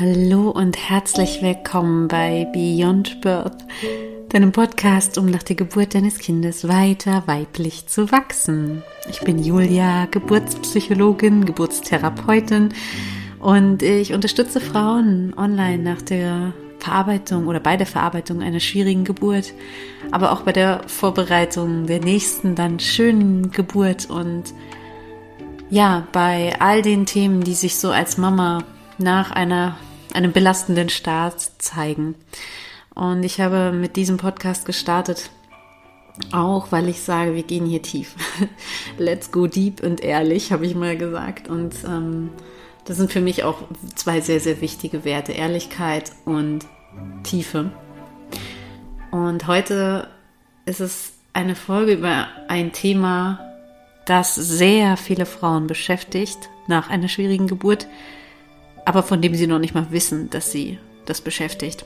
Hallo und herzlich willkommen bei Beyond Birth, deinem Podcast, um nach der Geburt deines Kindes weiter weiblich zu wachsen. Ich bin Julia, Geburtspsychologin, Geburtstherapeutin und ich unterstütze Frauen online nach der Verarbeitung oder bei der Verarbeitung einer schwierigen Geburt, aber auch bei der Vorbereitung der nächsten dann schönen Geburt und ja, bei all den Themen, die sich so als Mama nach einer, einem belastenden Start zeigen. Und ich habe mit diesem Podcast gestartet, auch weil ich sage, wir gehen hier tief. Let's go deep und ehrlich, habe ich mal gesagt. Und ähm, das sind für mich auch zwei sehr, sehr wichtige Werte, Ehrlichkeit und Tiefe. Und heute ist es eine Folge über ein Thema, das sehr viele Frauen beschäftigt nach einer schwierigen Geburt, aber von dem sie noch nicht mal wissen, dass sie das beschäftigt.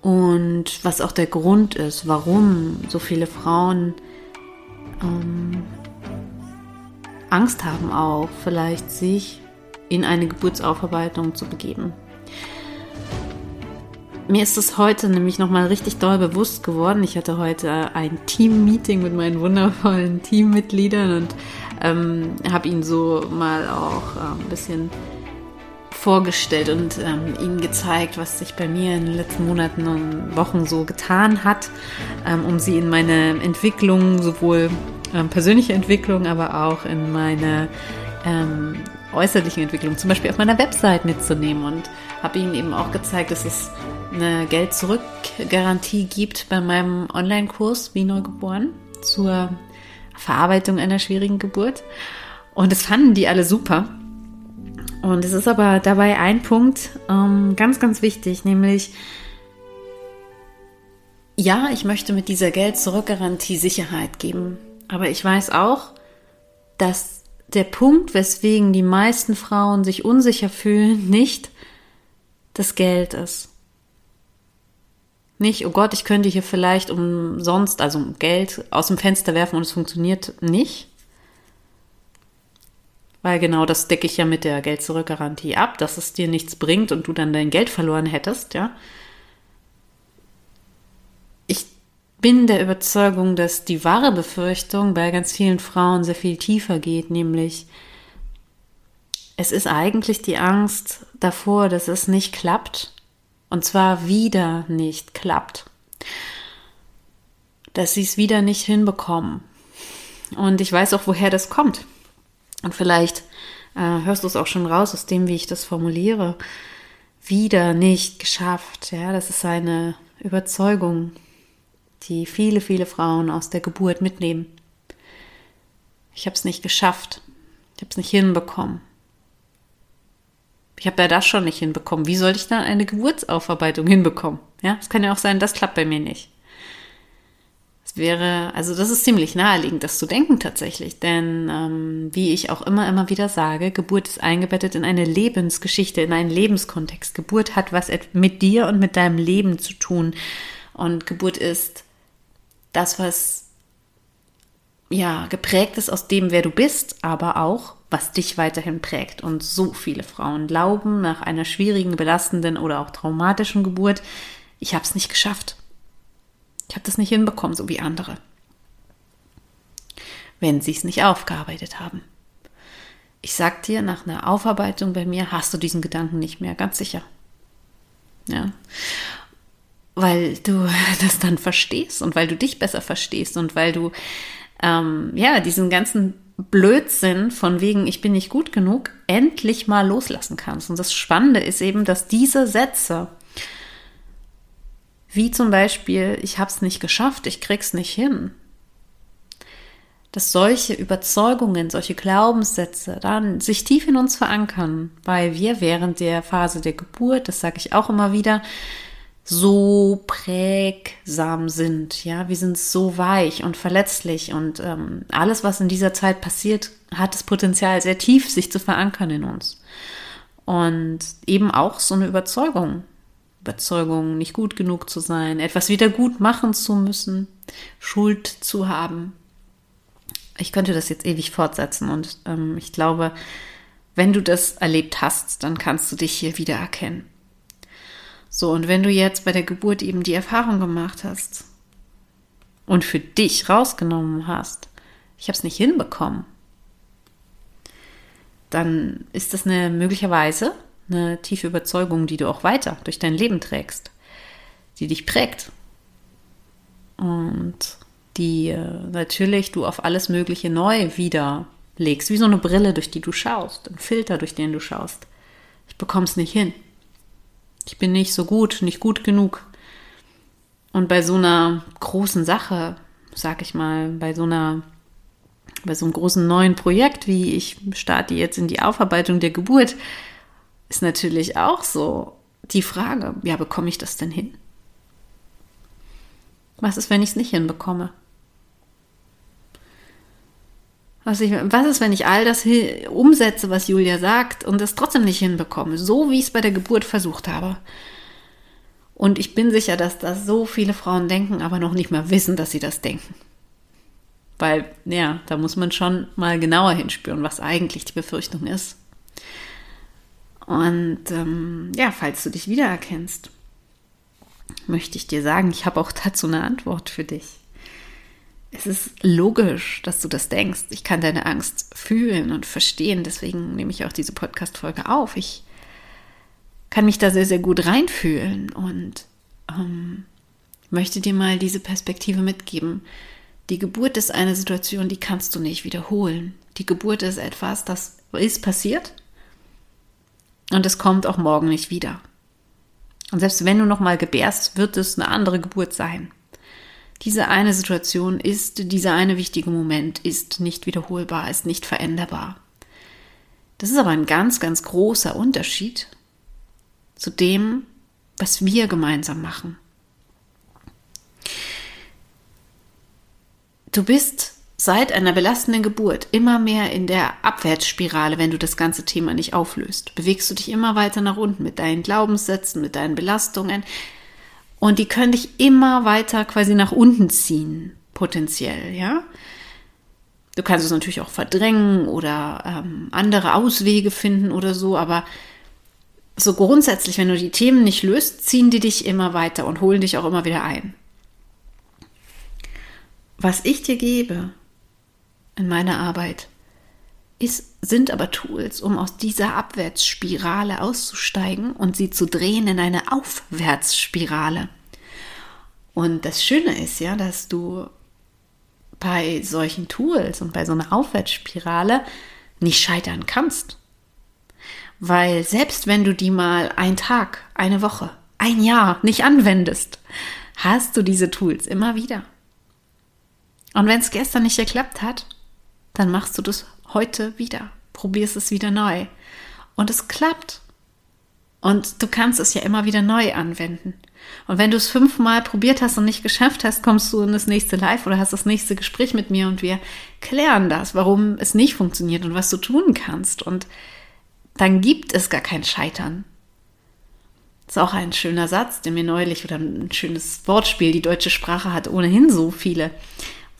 Und was auch der Grund ist, warum so viele Frauen ähm, Angst haben, auch vielleicht sich in eine Geburtsaufarbeitung zu begeben. Mir ist es heute nämlich nochmal richtig doll bewusst geworden. Ich hatte heute ein Team-Meeting mit meinen wundervollen Teammitgliedern und ähm, habe ihnen so mal auch äh, ein bisschen vorgestellt und ähm, ihnen gezeigt, was sich bei mir in den letzten Monaten und Wochen so getan hat, ähm, um sie in meine Entwicklung, sowohl ähm, persönliche Entwicklung, aber auch in meine ähm, äußerliche Entwicklung, zum Beispiel auf meiner Website mitzunehmen und habe ihnen eben auch gezeigt, dass es eine Geld-Zurück-Garantie gibt bei meinem Online-Kurs Wie Neugeboren zur Verarbeitung einer schwierigen Geburt. Und das fanden die alle super. Und es ist aber dabei ein Punkt ähm, ganz, ganz wichtig, nämlich ja, ich möchte mit dieser Geld-Zurück-Garantie Sicherheit geben. Aber ich weiß auch, dass der Punkt, weswegen die meisten Frauen sich unsicher fühlen, nicht das Geld ist. Nicht, oh Gott, ich könnte hier vielleicht umsonst, also Geld aus dem Fenster werfen und es funktioniert nicht. Weil genau das decke ich ja mit der Geld-Zurück-Garantie ab, dass es dir nichts bringt und du dann dein Geld verloren hättest, ja. Ich bin der Überzeugung, dass die wahre Befürchtung bei ganz vielen Frauen sehr viel tiefer geht, nämlich es ist eigentlich die Angst davor, dass es nicht klappt und zwar wieder nicht klappt. Dass sie es wieder nicht hinbekommen. Und ich weiß auch, woher das kommt. Und vielleicht äh, hörst du es auch schon raus aus dem, wie ich das formuliere. Wieder nicht geschafft. Ja, das ist eine Überzeugung, die viele, viele Frauen aus der Geburt mitnehmen. Ich habe es nicht geschafft. Ich habe es nicht hinbekommen. Ich habe ja das schon nicht hinbekommen. Wie soll ich dann eine Geburtsaufarbeitung hinbekommen? Ja, es kann ja auch sein, das klappt bei mir nicht wäre, also das ist ziemlich naheliegend, das zu denken tatsächlich. Denn ähm, wie ich auch immer, immer wieder sage, Geburt ist eingebettet in eine Lebensgeschichte, in einen Lebenskontext. Geburt hat was mit dir und mit deinem Leben zu tun. Und Geburt ist das, was ja geprägt ist aus dem, wer du bist, aber auch was dich weiterhin prägt. Und so viele Frauen glauben nach einer schwierigen, belastenden oder auch traumatischen Geburt, ich habe es nicht geschafft. Ich habe das nicht hinbekommen, so wie andere. Wenn sie es nicht aufgearbeitet haben. Ich sag dir, nach einer Aufarbeitung bei mir hast du diesen Gedanken nicht mehr, ganz sicher. Ja. Weil du das dann verstehst und weil du dich besser verstehst und weil du ähm, ja diesen ganzen Blödsinn von wegen, ich bin nicht gut genug, endlich mal loslassen kannst. Und das Spannende ist eben, dass diese Sätze wie zum Beispiel, ich habe es nicht geschafft, ich krieg's nicht hin. Dass solche Überzeugungen, solche Glaubenssätze dann sich tief in uns verankern, weil wir während der Phase der Geburt, das sage ich auch immer wieder, so prägsam sind. Ja, wir sind so weich und verletzlich und ähm, alles, was in dieser Zeit passiert, hat das Potenzial, sehr tief sich zu verankern in uns. Und eben auch so eine Überzeugung. Überzeugung, nicht gut genug zu sein, etwas wieder gut machen zu müssen, Schuld zu haben. Ich könnte das jetzt ewig fortsetzen und ähm, ich glaube, Wenn du das erlebt hast, dann kannst du dich hier wiedererkennen. So, und wenn du jetzt bei der Geburt eben die Erfahrung gemacht hast und für dich rausgenommen hast, ich habe es nicht hinbekommen, dann ist das eine möglicherweise eine tiefe Überzeugung, die du auch weiter durch dein Leben trägst, die dich prägt und die äh, natürlich du auf alles Mögliche neu wieder legst, wie so eine Brille, durch die du schaust, ein Filter, durch den du schaust. Ich bekomme es nicht hin. Ich bin nicht so gut, nicht gut genug. Und bei so einer großen Sache, sag ich mal, bei so einer, bei so einem großen neuen Projekt, wie ich starte jetzt in die Aufarbeitung der Geburt, ist natürlich auch so die Frage, ja, bekomme ich das denn hin? Was ist, wenn ich es nicht hinbekomme? Was, ich, was ist, wenn ich all das umsetze, was Julia sagt und es trotzdem nicht hinbekomme, so wie ich es bei der Geburt versucht habe? Und ich bin sicher, dass das so viele Frauen denken, aber noch nicht mal wissen, dass sie das denken. Weil, ja, da muss man schon mal genauer hinspüren, was eigentlich die Befürchtung ist. Und ähm, ja, falls du dich wiedererkennst, möchte ich dir sagen, ich habe auch dazu eine Antwort für dich. Es ist logisch, dass du das denkst. Ich kann deine Angst fühlen und verstehen. Deswegen nehme ich auch diese Podcast-Folge auf. Ich kann mich da sehr, sehr gut reinfühlen und ähm, möchte dir mal diese Perspektive mitgeben. Die Geburt ist eine Situation, die kannst du nicht wiederholen. Die Geburt ist etwas, das ist passiert und es kommt auch morgen nicht wieder. Und selbst wenn du nochmal gebärst, wird es eine andere Geburt sein. Diese eine Situation ist, dieser eine wichtige Moment ist nicht wiederholbar, ist nicht veränderbar. Das ist aber ein ganz, ganz großer Unterschied zu dem, was wir gemeinsam machen. Du bist seit einer belastenden Geburt immer mehr in der Abwärtsspirale, wenn du das ganze Thema nicht auflöst. Bewegst du dich immer weiter nach unten mit deinen Glaubenssätzen, mit deinen Belastungen, und die können dich immer weiter quasi nach unten ziehen, potenziell, ja. Du kannst es natürlich auch verdrängen oder ähm, andere Auswege finden oder so, aber so grundsätzlich, wenn du die Themen nicht löst, ziehen die dich immer weiter und holen dich auch immer wieder ein. Was ich dir gebe in meiner Arbeit, ist, sind aber Tools, um aus dieser Abwärtsspirale auszusteigen und sie zu drehen in eine Aufwärtsspirale. Und das Schöne ist ja, dass du bei solchen Tools und bei so einer Aufwärtsspirale nicht scheitern kannst. Weil selbst wenn du die mal einen Tag, eine Woche, ein Jahr nicht anwendest, hast du diese Tools immer wieder. Und wenn es gestern nicht geklappt hat, dann machst du das heute wieder. Probierst es wieder neu. Und es klappt. Und du kannst es ja immer wieder neu anwenden. Und wenn du es fünfmal probiert hast und nicht geschafft hast, kommst du in das nächste Live oder hast das nächste Gespräch mit mir und wir klären das, warum es nicht funktioniert und was du tun kannst. Und dann gibt es gar kein Scheitern. Das ist auch ein schöner Satz, der mir neulich oder ein schönes Wortspiel. Die deutsche Sprache hat ohnehin so viele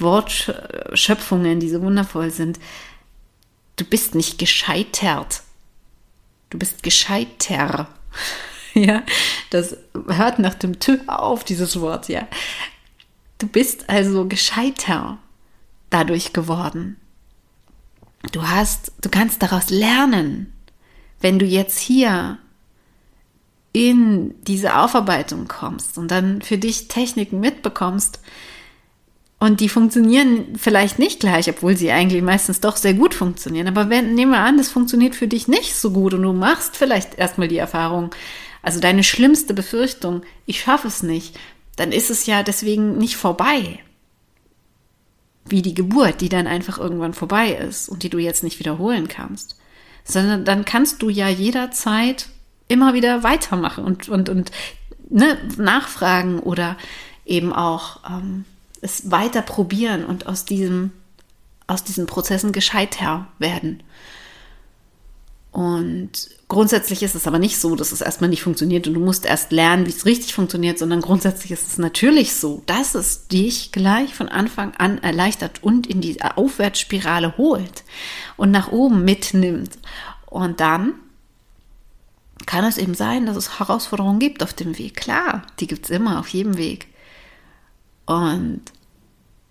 Wortschöpfungen, die so wundervoll sind. Du bist nicht gescheitert. Du bist gescheiter. ja, das hört nach dem T auf, dieses Wort, ja. Du bist also gescheiter dadurch geworden. Du hast, du kannst daraus lernen, wenn du jetzt hier in diese Aufarbeitung kommst und dann für dich Techniken mitbekommst, und die funktionieren vielleicht nicht gleich, obwohl sie eigentlich meistens doch sehr gut funktionieren. Aber wenn, nehmen wir an, das funktioniert für dich nicht so gut und du machst vielleicht erstmal die Erfahrung, also deine schlimmste Befürchtung, ich schaffe es nicht, dann ist es ja deswegen nicht vorbei. Wie die Geburt, die dann einfach irgendwann vorbei ist und die du jetzt nicht wiederholen kannst. Sondern dann kannst du ja jederzeit immer wieder weitermachen und, und, und ne, nachfragen oder eben auch ähm, es weiter probieren und aus diesem, aus diesen Prozessen gescheiter werden. Und grundsätzlich ist es aber nicht so, dass es erstmal nicht funktioniert und du musst erst lernen, wie es richtig funktioniert, sondern grundsätzlich ist es natürlich so, dass es dich gleich von Anfang an erleichtert und in die Aufwärtsspirale holt und nach oben mitnimmt Und dann kann es eben sein, dass es Herausforderungen gibt auf dem Weg. Klar, die gibt es immer auf jedem Weg. Und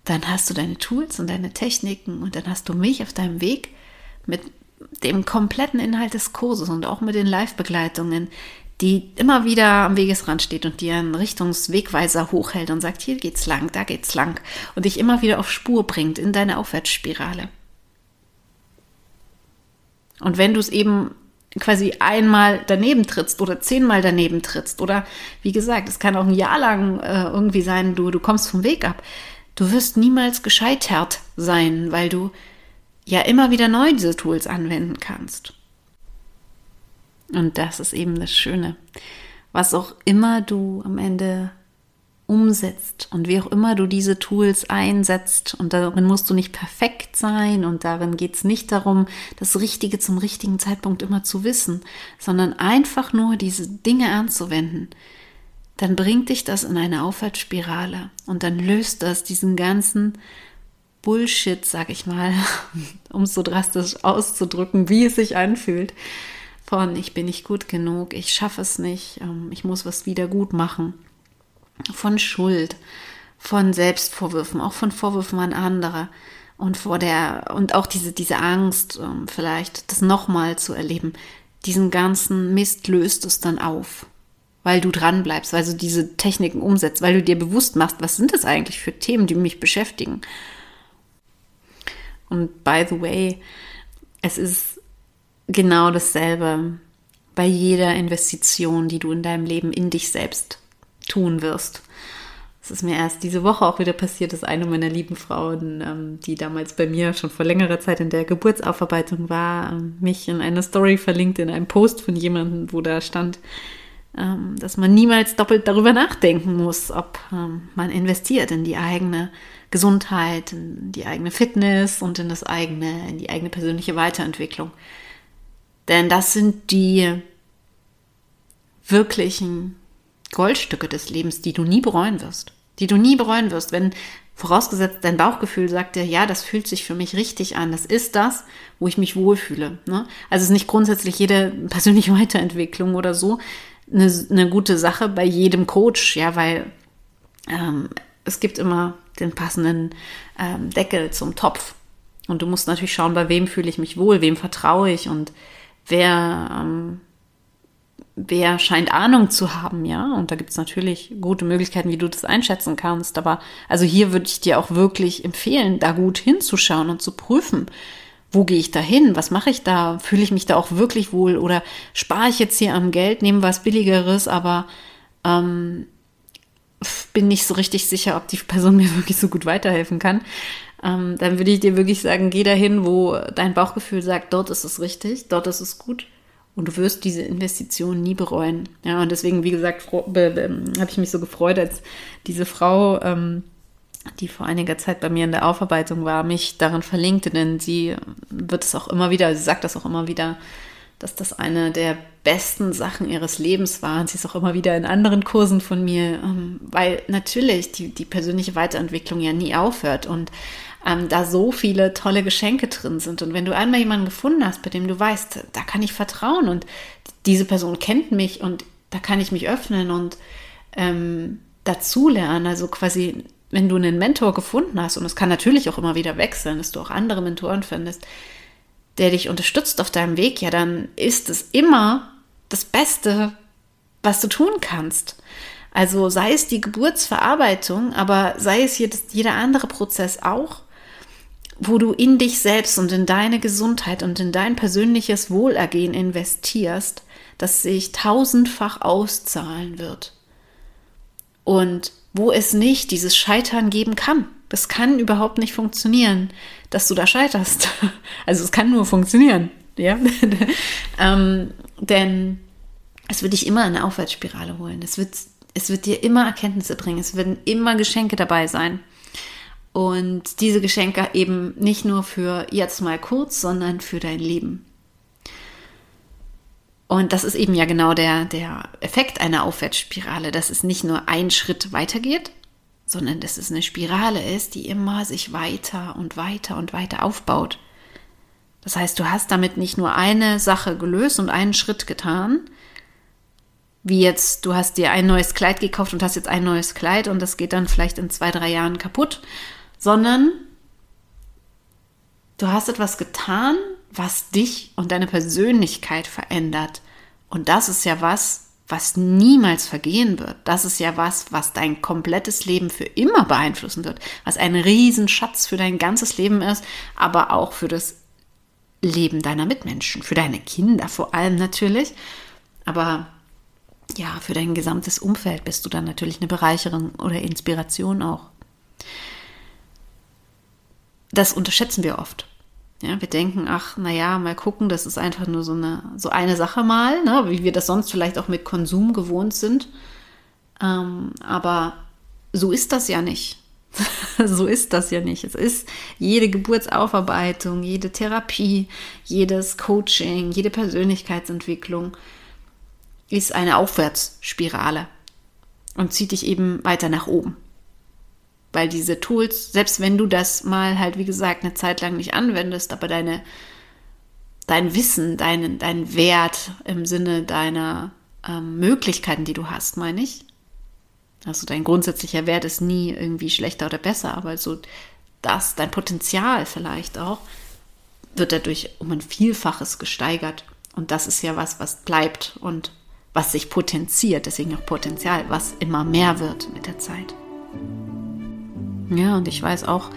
dann hast du deine Tools und deine Techniken und dann hast du mich auf deinem Weg mit dem kompletten Inhalt des Kurses und auch mit den Live-Begleitungen, die immer wieder am Wegesrand steht und dir einen Richtungswegweiser hochhält und sagt, hier geht's lang, da geht's lang und dich immer wieder auf Spur bringt in deine Aufwärtsspirale. Und wenn du es eben quasi einmal daneben trittst oder zehnmal daneben trittst oder wie gesagt, es kann auch ein Jahr lang äh, irgendwie sein, du, du kommst vom Weg ab, du wirst niemals gescheitert sein, weil du ja immer wieder neu diese Tools anwenden kannst. Und das ist eben das Schöne. Was auch immer du am Ende umsetzt und wie auch immer du diese Tools einsetzt und darin musst du nicht perfekt sein und darin geht es nicht darum, das Richtige zum richtigen Zeitpunkt immer zu wissen, sondern einfach nur diese Dinge anzuwenden, dann bringt dich das in eine Aufwärtsspirale und dann löst das diesen ganzen Bullshit, sag ich mal, um es so drastisch auszudrücken, wie es sich anfühlt, von ich bin nicht gut genug, ich schaffe es nicht, ähm, ich muss was wieder gut machen von Schuld, von Selbstvorwürfen, auch von Vorwürfen an andere und vor der und auch diese diese Angst ähm, vielleicht das nochmal zu erleben. Diesen ganzen Mist löst es dann auf, weil du dran bleibst, weil du diese Techniken umsetzt, weil du dir bewusst machst, was sind das eigentlich für Themen, die mich beschäftigen. Und by the way, es ist genau dasselbe bei jeder Investition, die du in deinem Leben in dich selbst tun wirst. Es ist mir erst diese Woche auch wieder passiert, dass eine meiner lieben Frauen, ähm, die damals bei mir schon vor längerer Zeit in der Geburtsaufarbeitung war, ähm, mich in eine Story verlinkt, in einem Post von jemandem, wo da stand, ähm, dass man niemals doppelt darüber nachdenken muss, ob man investiert in die eigene Gesundheit, in die eigene Fitness und in das eigene, in die eigene persönliche Weiterentwicklung. Denn das sind die wirklichen Goldstücke des Lebens, die du nie bereuen wirst. Die du nie bereuen wirst, wenn vorausgesetzt dein Bauchgefühl sagt dir, ja, das fühlt sich für mich richtig an. Das ist das, wo ich mich wohlfühle. Ne? Also es ist nicht grundsätzlich jede persönliche Weiterentwicklung oder so eine, eine gute Sache bei jedem Coach, ja, weil ähm, es gibt immer den passenden ähm, Deckel zum Topf. Und du musst natürlich schauen, bei wem fühle ich mich wohl, wem vertraue ich und wer ähm, wer scheint Ahnung zu haben, ja. Und da gibt es natürlich gute Möglichkeiten, wie du das einschätzen kannst. Aber also hier würde ich dir auch wirklich empfehlen, da gut hinzuschauen und zu prüfen, wo gehe ich da hin? Was mache ich da? Fühle ich mich da auch wirklich wohl? Oder spare ich jetzt hier am Geld, nehme was Billigeres, aber ähm, bin nicht so richtig sicher, ob die Person mir wirklich so gut weiterhelfen kann. Ähm, dann würde ich dir wirklich sagen, geh dahin, wo dein Bauchgefühl sagt, dort ist es richtig, dort ist es gut und du wirst diese Investition nie bereuen. Ja, und deswegen, wie gesagt, habe ich mich so gefreut, als diese Frau, ähm, die vor einiger Zeit bei mir in der Aufarbeitung war, mich daran verlinkte, denn sie wird es auch immer wieder, sie sagt das auch immer wieder, dass das eine der besten Sachen ihres Lebens war. Und sie ist auch immer wieder in anderen Kursen von mir, ähm, weil natürlich die, die persönliche Weiterentwicklung ja nie aufhört. Und ähm, da so viele tolle Geschenke drin sind. Und wenn du einmal jemanden gefunden hast, bei dem du weißt, da kann ich vertrauen und diese Person kennt mich und da kann ich mich öffnen und ähm, dazulernen, also quasi wenn du einen Mentor gefunden hast, und es kann natürlich auch immer wieder wechseln, dass du auch andere Mentoren findest, der dich unterstützt auf deinem Weg, ja, dann ist es immer das Beste, was du tun kannst. Also sei es die Geburtsverarbeitung, aber sei es jeder andere Prozess auch, wo du in dich selbst und in deine Gesundheit und in dein persönliches Wohlergehen investierst, das sich tausendfach auszahlen wird. Und wo es nicht dieses Scheitern geben kann. Das kann überhaupt nicht funktionieren, dass du da scheiterst. Also es kann nur funktionieren, ja. ähm, denn es wird dich immer in eine Aufwärtsspirale holen. Es wird, es wird dir immer Erkenntnisse bringen. Es werden immer Geschenke dabei sein. Und diese Geschenke eben nicht nur für jetzt mal kurz, sondern für dein Leben. Und das ist eben ja genau der, der Effekt einer Aufwärtsspirale, dass es nicht nur ein Schritt weitergeht, sondern dass es eine Spirale ist, die immer sich weiter und weiter und weiter aufbaut. Das heißt, du hast damit nicht nur eine Sache gelöst und einen Schritt getan, wie jetzt, du hast dir ein neues Kleid gekauft und hast jetzt ein neues Kleid und das geht dann vielleicht in zwei, drei Jahren kaputt, sondern du hast etwas getan, was dich und deine Persönlichkeit verändert. Und das ist ja was, was niemals vergehen wird. Das ist ja was, was dein komplettes Leben für immer beeinflussen wird, was ein Riesenschatz für dein ganzes Leben ist, aber auch für das Leben deiner Mitmenschen, für deine Kinder vor allem natürlich, aber ja, für dein gesamtes Umfeld bist du dann natürlich eine Bereicherung oder Inspiration auch. Das unterschätzen wir oft. Ja, wir denken, ach, naja, mal gucken, das ist einfach nur so eine, so eine Sache mal, ne, wie wir das sonst vielleicht auch mit Konsum gewohnt sind. Ähm, aber so ist das ja nicht. so ist das ja nicht. Es ist jede Geburtsaufarbeitung, jede Therapie, jedes Coaching, jede Persönlichkeitsentwicklung ist eine Aufwärtsspirale und zieht dich eben weiter nach oben. Weil diese Tools, selbst wenn du das mal halt, wie gesagt, eine Zeit lang nicht anwendest, aber deine, dein Wissen, deinen, dein Wert im Sinne deiner ähm, Möglichkeiten, die du hast, meine ich. Also dein grundsätzlicher Wert ist nie irgendwie schlechter oder besser, aber so das, dein Potenzial vielleicht auch, wird dadurch um ein Vielfaches gesteigert. Und das ist ja was, was bleibt und was sich potenziert, deswegen auch Potenzial, was immer mehr wird mit der Zeit. Ja, und ich weiß auch,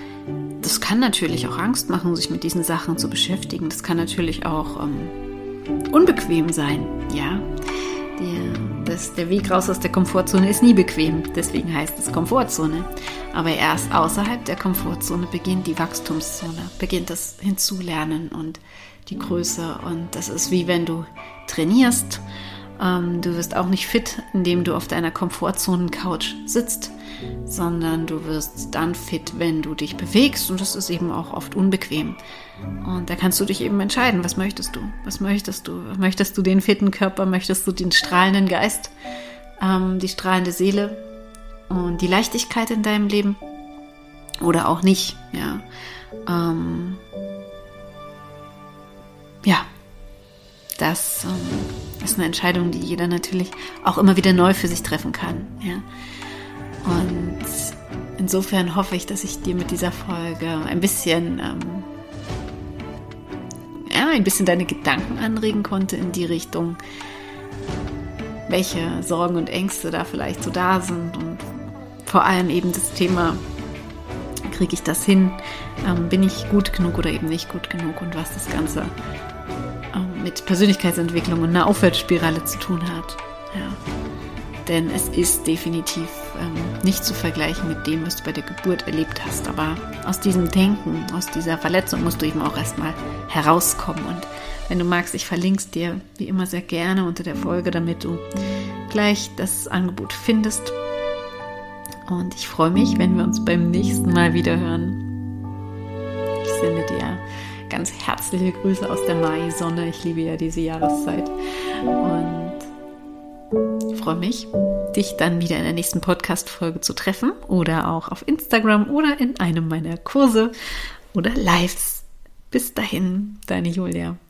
das kann natürlich auch Angst machen, sich mit diesen Sachen zu beschäftigen. Das kann natürlich auch ähm, unbequem sein, ja. Der, das, der Weg raus aus der Komfortzone ist nie bequem, deswegen heißt es Komfortzone. Aber erst außerhalb der Komfortzone beginnt die Wachstumszone, beginnt das Hinzulernen und die Größe. Und das ist wie wenn du trainierst. Ähm, du wirst auch nicht fit, indem du auf deiner Komfortzonen-Couch sitzt sondern du wirst dann fit, wenn du dich bewegst und das ist eben auch oft unbequem. Und da kannst du dich eben entscheiden, was möchtest du? Was möchtest du? Möchtest du den fitten Körper? Möchtest du den strahlenden Geist? Ähm, die strahlende Seele und die Leichtigkeit in deinem Leben? Oder auch nicht, ja. Ähm, ja, das ähm, ist eine Entscheidung, die jeder natürlich auch immer wieder neu für sich treffen kann, ja. Und insofern hoffe ich, dass ich dir mit dieser Folge ein bisschen, ähm, ja, ein bisschen deine Gedanken anregen konnte in die Richtung, welche Sorgen und Ängste da vielleicht so da sind. Und vor allem eben das Thema, kriege ich das hin, ähm, bin ich gut genug oder eben nicht gut genug? Und was das Ganze mit Persönlichkeitsentwicklung und einer Aufwärtsspirale zu tun hat. Ja denn es ist definitiv ähm, nicht zu vergleichen mit dem, was du bei der Geburt erlebt hast. Aber aus diesem Denken, aus dieser Verletzung musst du eben auch erstmal herauskommen. Und wenn du magst, ich verlinke es dir wie immer sehr gerne unter der Folge, damit du gleich das Angebot findest. Und ich freue mich, wenn wir uns beim nächsten Mal wieder hören. Ich sende dir ganz herzliche Grüße aus der Mai-Sonne. Ich liebe ja diese Jahreszeit. Und freue mich, dich dann wieder in der nächsten Podcast-Folge zu treffen oder auch auf Instagram oder in einem meiner Kurse oder Lives. Bis dahin, deine Julia.